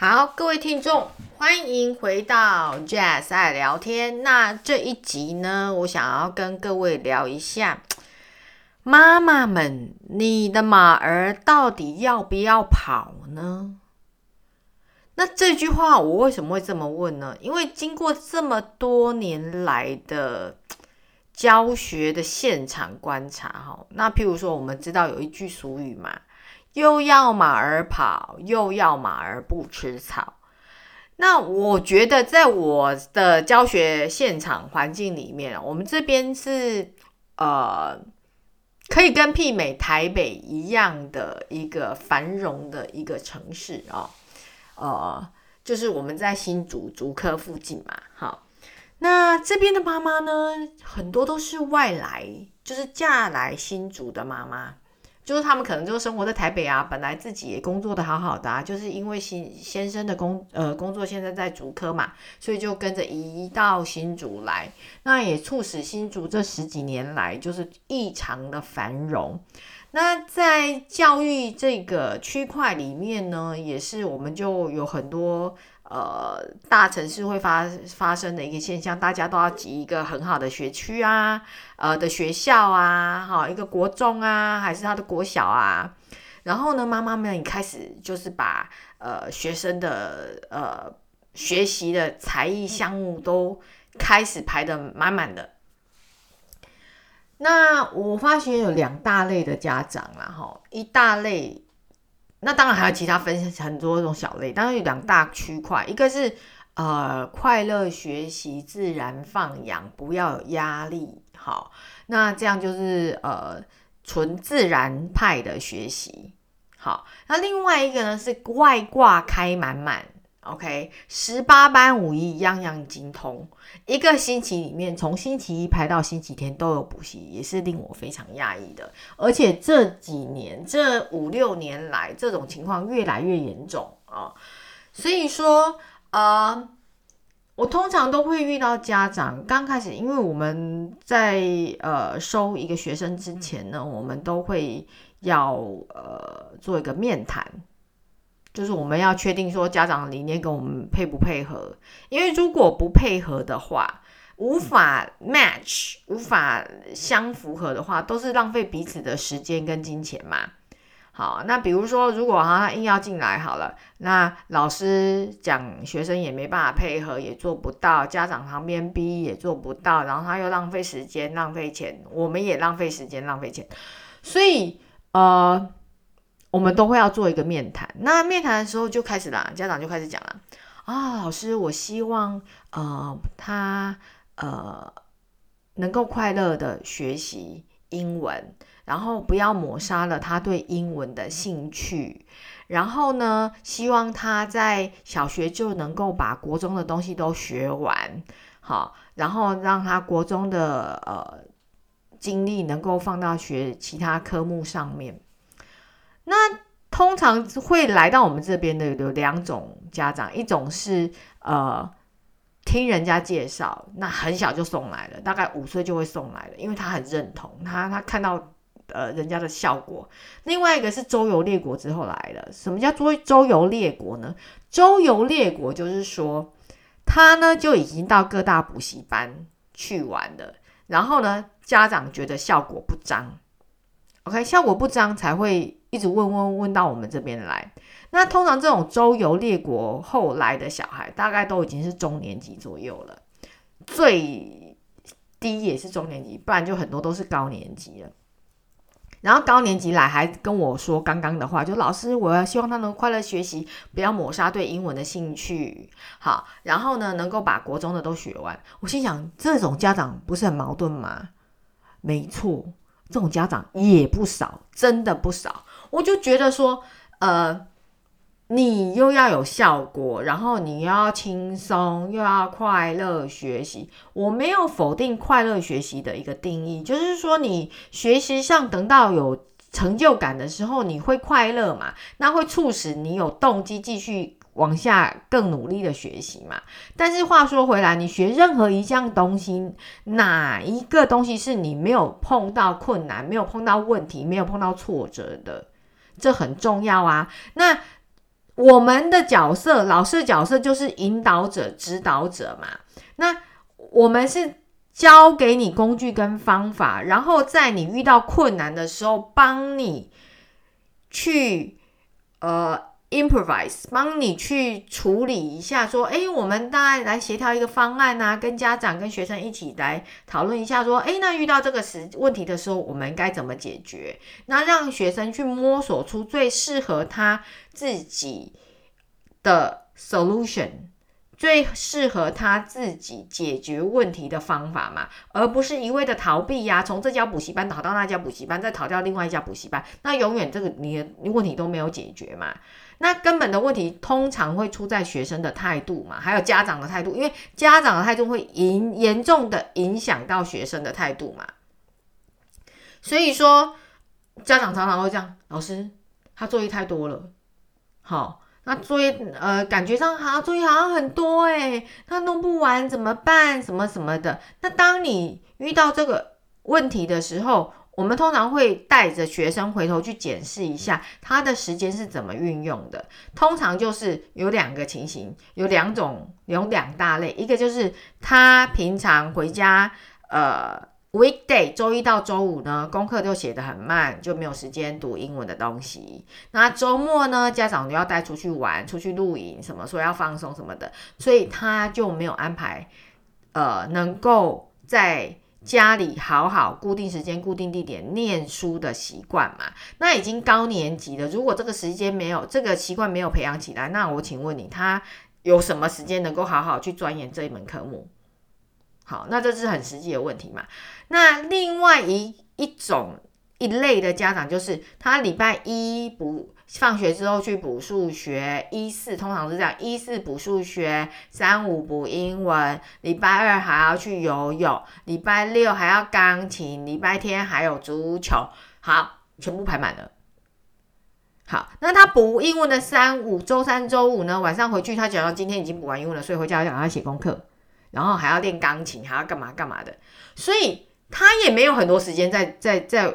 好，各位听众，欢迎回到 Jazz 爱聊天。那这一集呢，我想要跟各位聊一下，妈妈们，你的马儿到底要不要跑呢？那这句话我为什么会这么问呢？因为经过这么多年来的教学的现场观察，哈，那譬如说，我们知道有一句俗语嘛。又要马儿跑，又要马儿不吃草。那我觉得，在我的教学现场环境里面，我们这边是呃，可以跟媲美台北一样的一个繁荣的一个城市哦。呃，就是我们在新竹竹科附近嘛。好，那这边的妈妈呢，很多都是外来，就是嫁来新竹的妈妈。就是他们可能就生活在台北啊，本来自己也工作的好好的啊，就是因为新先生的工呃工作现在在竹科嘛，所以就跟着移到新竹来，那也促使新竹这十几年来就是异常的繁荣。那在教育这个区块里面呢，也是我们就有很多。呃，大城市会发发生的一个现象，大家都要挤一个很好的学区啊，呃的学校啊，哈，一个国中啊，还是他的国小啊。然后呢，妈妈们也开始就是把呃学生的呃学习的才艺项目都开始排的满满的。那我发现有两大类的家长啦，哈，一大类。那当然还有其他分很多种小类，当然有两大区块，一个是呃快乐学习、自然放养，不要有压力，好，那这样就是呃纯自然派的学习，好，那另外一个呢是外挂开满满。OK，十八般武艺，样样精通。一个星期里面，从星期一排到星期天都有补习，也是令我非常讶异的。而且这几年，这五六年来，这种情况越来越严重啊。所以说，呃，我通常都会遇到家长刚开始，因为我们在呃收一个学生之前呢，我们都会要呃做一个面谈。就是我们要确定说家长理念跟我们配不配合，因为如果不配合的话，无法 match，无法相符合的话，都是浪费彼此的时间跟金钱嘛。好，那比如说如果他硬要进来好了，那老师讲学生也没办法配合，也做不到，家长旁边逼也做不到，然后他又浪费时间浪费钱，我们也浪费时间浪费钱，所以呃。我们都会要做一个面谈，那面谈的时候就开始啦，家长就开始讲了啊，老师，我希望呃他呃能够快乐的学习英文，然后不要抹杀了他对英文的兴趣，然后呢，希望他在小学就能够把国中的东西都学完，好，然后让他国中的呃精力能够放到学其他科目上面。那通常会来到我们这边的有两种家长，一种是呃听人家介绍，那很小就送来了，大概五岁就会送来了，因为他很认同，他他看到呃人家的效果。另外一个是周游列国之后来的，什么叫周周游列国呢？周游列国就是说他呢就已经到各大补习班去玩了，然后呢家长觉得效果不彰，OK，效果不彰才会。一直问问问到我们这边来，那通常这种周游列国后来的小孩，大概都已经是中年级左右了，最低也是中年级，不然就很多都是高年级了。然后高年级来还跟我说刚刚的话，就老师，我要希望他能快乐学习，不要抹杀对英文的兴趣。好，然后呢，能够把国中的都学完。我心想，这种家长不是很矛盾吗？没错，这种家长也不少，真的不少。我就觉得说，呃，你又要有效果，然后你又要轻松，又要快乐学习。我没有否定快乐学习的一个定义，就是说你学习上等到有成就感的时候，你会快乐嘛？那会促使你有动机继续往下更努力的学习嘛？但是话说回来，你学任何一项东西，哪一个东西是你没有碰到困难、没有碰到问题、没有碰到挫折的？这很重要啊！那我们的角色，老师的角色就是引导者、指导者嘛。那我们是教给你工具跟方法，然后在你遇到困难的时候，帮你去呃。improvise，帮你去处理一下，说，哎，我们大概来协调一个方案啊，跟家长、跟学生一起来讨论一下，说，哎，那遇到这个时问题的时候，我们该怎么解决？那让学生去摸索出最适合他自己的 solution。最适合他自己解决问题的方法嘛，而不是一味的逃避呀。从这家补习班逃到那家补习班，再逃掉另外一家补习班，那永远这个你的问题都没有解决嘛。那根本的问题通常会出在学生的态度嘛，还有家长的态度，因为家长的态度会影严重的影响到学生的态度嘛。所以说，家长常常会这样，老师他作业太多了，好。那作业呃，感觉上好，作业好像很多诶，他弄不完怎么办？什么什么的。那当你遇到这个问题的时候，我们通常会带着学生回头去检视一下他的时间是怎么运用的。通常就是有两个情形，有两种，有两大类，一个就是他平常回家呃。Weekday 周一到周五呢，功课就写得很慢，就没有时间读英文的东西。那周末呢，家长都要带出去玩、出去露营，什么说要放松什么的，所以他就没有安排，呃，能够在家里好好固定时间、固定地点念书的习惯嘛。那已经高年级了，如果这个时间没有这个习惯没有培养起来，那我请问你，他有什么时间能够好好去钻研这一门科目？好，那这是很实际的问题嘛？那另外一一种一类的家长，就是他礼拜一不放学之后去补数学，一四通常是这样，一四补数学，三五补英文，礼拜二还要去游泳，礼拜六还要钢琴，礼拜天还有足球，好，全部排满了。好，那他补英文的三五周三周五呢，晚上回去他讲到今天已经补完英文了，所以回家要讲他写功课。然后还要练钢琴，还要干嘛干嘛的，所以他也没有很多时间在在在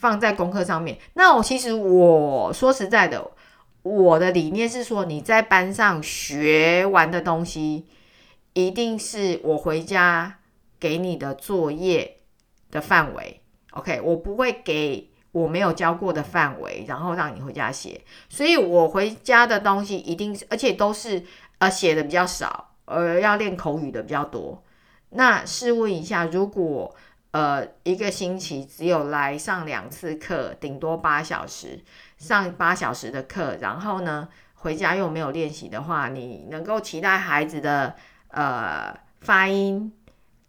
放在功课上面。那我其实我说实在的，我的理念是说，你在班上学完的东西，一定是我回家给你的作业的范围。OK，我不会给我没有教过的范围，然后让你回家写。所以我回家的东西一定是，而且都是呃写的比较少。呃，要练口语的比较多。那试问一下，如果呃一个星期只有来上两次课，顶多八小时，上八小时的课，然后呢回家又没有练习的话，你能够期待孩子的呃发音、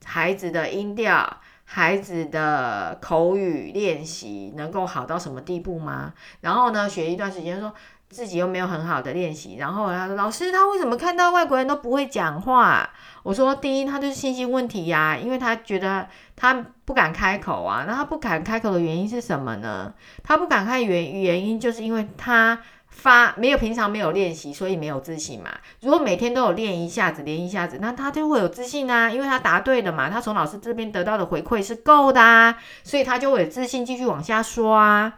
孩子的音调、孩子的口语练习能够好到什么地步吗？然后呢，学一段时间说。自己又没有很好的练习，然后他说：“老师，他为什么看到外国人都不会讲话？”我说：“第一，他就是信心问题呀，因为他觉得他不敢开口啊。那他不敢开口的原因是什么呢？他不敢开原原因就是因为他发没有平常没有练习，所以没有自信嘛。如果每天都有练一下子，练一下子，那他就会有自信啊，因为他答对了嘛，他从老师这边得到的回馈是够的啊，所以他就会有自信继续往下说啊。”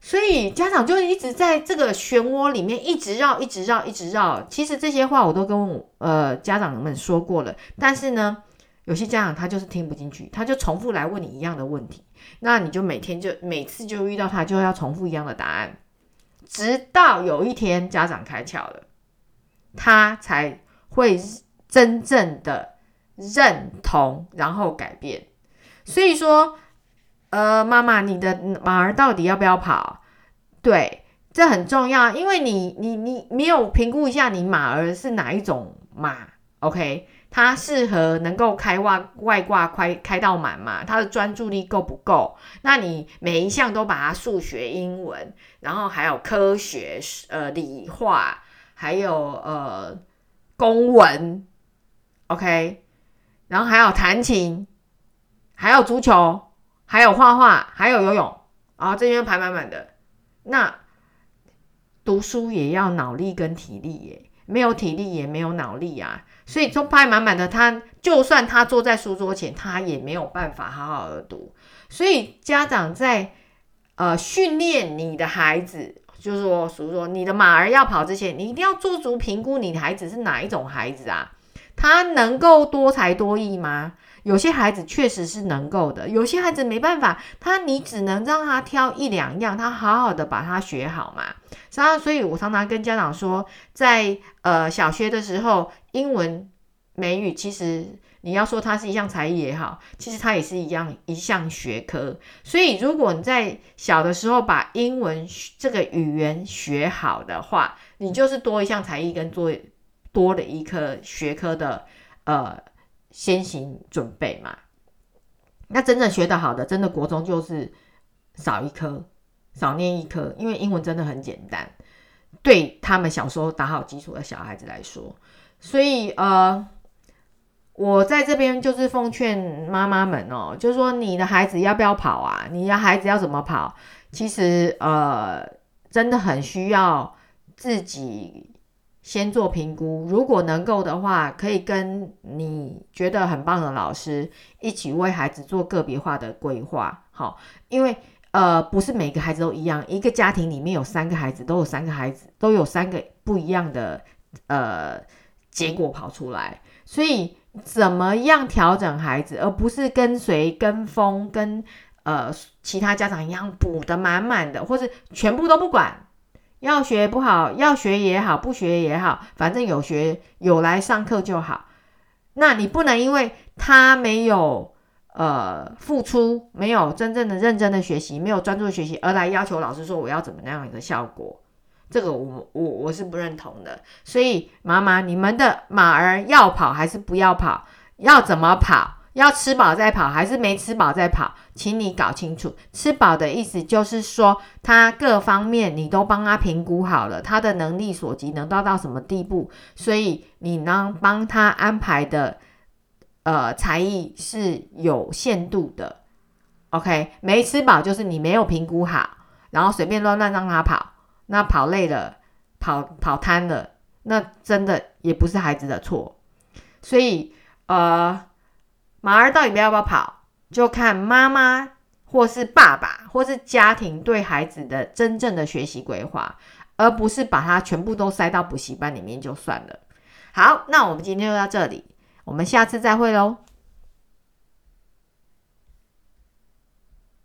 所以家长就一直在这个漩涡里面一直绕，一直绕，一直绕。其实这些话我都跟呃家长们说过了，但是呢，有些家长他就是听不进去，他就重复来问你一样的问题。那你就每天就每次就遇到他就要重复一样的答案，直到有一天家长开窍了，他才会真正的认同，然后改变。所以说。呃，妈妈，你的马儿到底要不要跑？对，这很重要，因为你你你没有评估一下你马儿是哪一种马，OK？它适合能够开外外挂开开到满嘛？它的专注力够不够？那你每一项都把它数学、英文，然后还有科学、呃理化，还有呃公文，OK？然后还有弹琴，还有足球。还有画画，还有游泳，啊，这边排满满的。那读书也要脑力跟体力耶，没有体力也没有脑力啊。所以都排满满的，他就算他坐在书桌前，他也没有办法好好的读。所以家长在呃训练你的孩子，就是说，属于说你的马儿要跑之前，你一定要做足评估，你的孩子是哪一种孩子啊？他能够多才多艺吗？有些孩子确实是能够的，有些孩子没办法，他你只能让他挑一两样，他好好的把它学好嘛。常所以我常常跟家长说，在呃小学的时候，英文、美语其实你要说它是一项才艺也好，其实它也是一样一项学科。所以如果你在小的时候把英文这个语言学好的话，你就是多一项才艺跟做多的一科学科的呃先行准备嘛。那真正学得好的，真的国中就是少一科。少念一科，因为英文真的很简单，对他们小时候打好基础的小孩子来说，所以呃，我在这边就是奉劝妈妈们哦，就是说你的孩子要不要跑啊？你的孩子要怎么跑？其实呃，真的很需要自己先做评估，如果能够的话，可以跟你觉得很棒的老师一起为孩子做个别化的规划，好，因为。呃，不是每个孩子都一样，一个家庭里面有三个孩子，都有三个孩子，都有三个不一样的呃结果跑出来。所以怎么样调整孩子，而不是跟随、跟风、跟呃其他家长一样补的满满的，或是全部都不管，要学不好，要学也好，不学也好，反正有学有来上课就好。那你不能因为他没有。呃，付出没有真正的认真的学习，没有专注学习，而来要求老师说我要怎么样一个效果，这个我我我是不认同的。所以妈妈，你们的马儿要跑还是不要跑？要怎么跑？要吃饱再跑还是没吃饱再跑？请你搞清楚。吃饱的意思就是说，他各方面你都帮他评估好了，他的能力所及能到到什么地步，所以你能帮他安排的。呃，才艺是有限度的，OK，没吃饱就是你没有评估好，然后随便乱乱让他跑，那跑累了，跑跑瘫了，那真的也不是孩子的错。所以，呃，马儿到底要不要跑，就看妈妈或是爸爸或是家庭对孩子的真正的学习规划，而不是把它全部都塞到补习班里面就算了。好，那我们今天就到这里。我们下次再会喽。